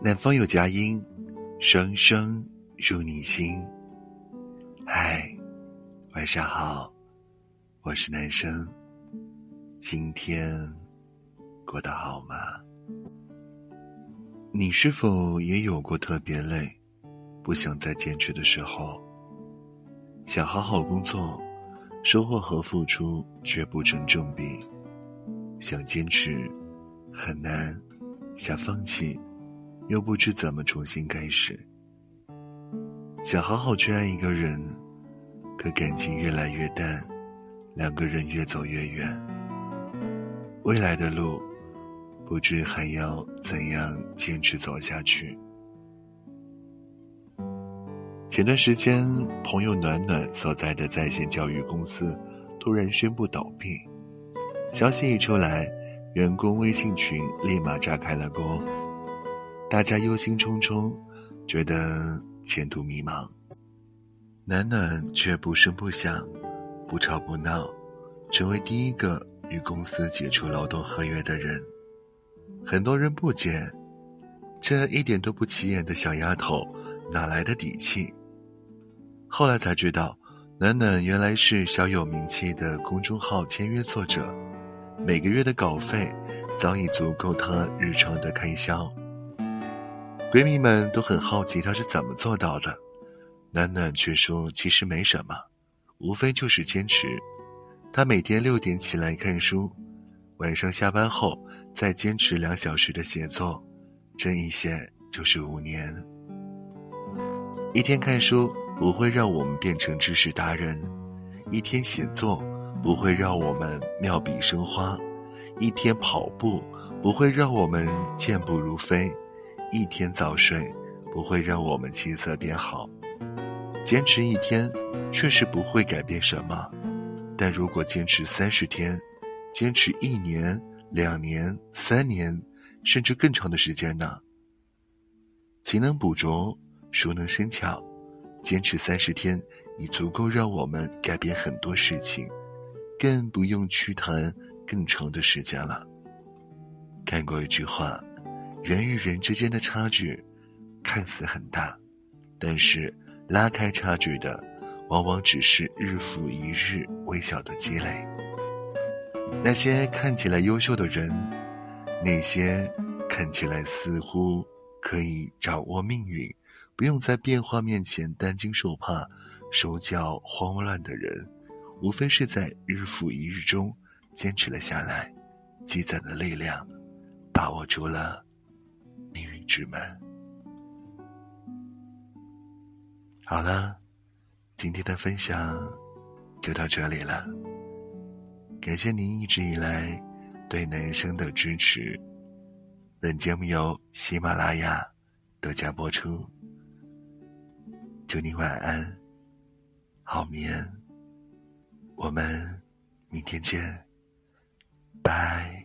南方有佳音，声声入你心。嗨，晚上好，我是男生。今天过得好吗？你是否也有过特别累，不想再坚持的时候？想好好工作，收获和付出却不成正比。想坚持，很难；想放弃。又不知怎么重新开始，想好好去爱一个人，可感情越来越淡，两个人越走越远。未来的路，不知还要怎样坚持走下去。前段时间，朋友暖暖所在的在线教育公司突然宣布倒闭，消息一出来，员工微信群立马炸开了锅。大家忧心忡忡，觉得前途迷茫。暖暖却不声不响，不吵不闹，成为第一个与公司解除劳动合约的人。很多人不解，这一点都不起眼的小丫头哪来的底气？后来才知道，暖暖原来是小有名气的公众号签约作者，每个月的稿费早已足够她日常的开销。闺蜜们都很好奇她是怎么做到的，暖暖却说其实没什么，无非就是坚持。她每天六点起来看书，晚上下班后再坚持两小时的写作，这一写就是五年。一天看书不会让我们变成知识达人，一天写作不会让我们妙笔生花，一天跑步不会让我们健步如飞。一天早睡不会让我们气色变好，坚持一天确实不会改变什么，但如果坚持三十天，坚持一年、两年、三年，甚至更长的时间呢？勤能补拙，熟能生巧，坚持三十天已足够让我们改变很多事情，更不用去谈更长的时间了。看过一句话。人与人之间的差距，看似很大，但是拉开差距的，往往只是日复一日微小的积累。那些看起来优秀的人，那些看起来似乎可以掌握命运、不用在变化面前担惊受怕、手脚慌乱的人，无非是在日复一日中坚持了下来，积攒的力量，把握住了。之门。好了，今天的分享就到这里了。感谢您一直以来对男生的支持。本节目由喜马拉雅独家播出。祝你晚安，好眠。我们明天见，拜。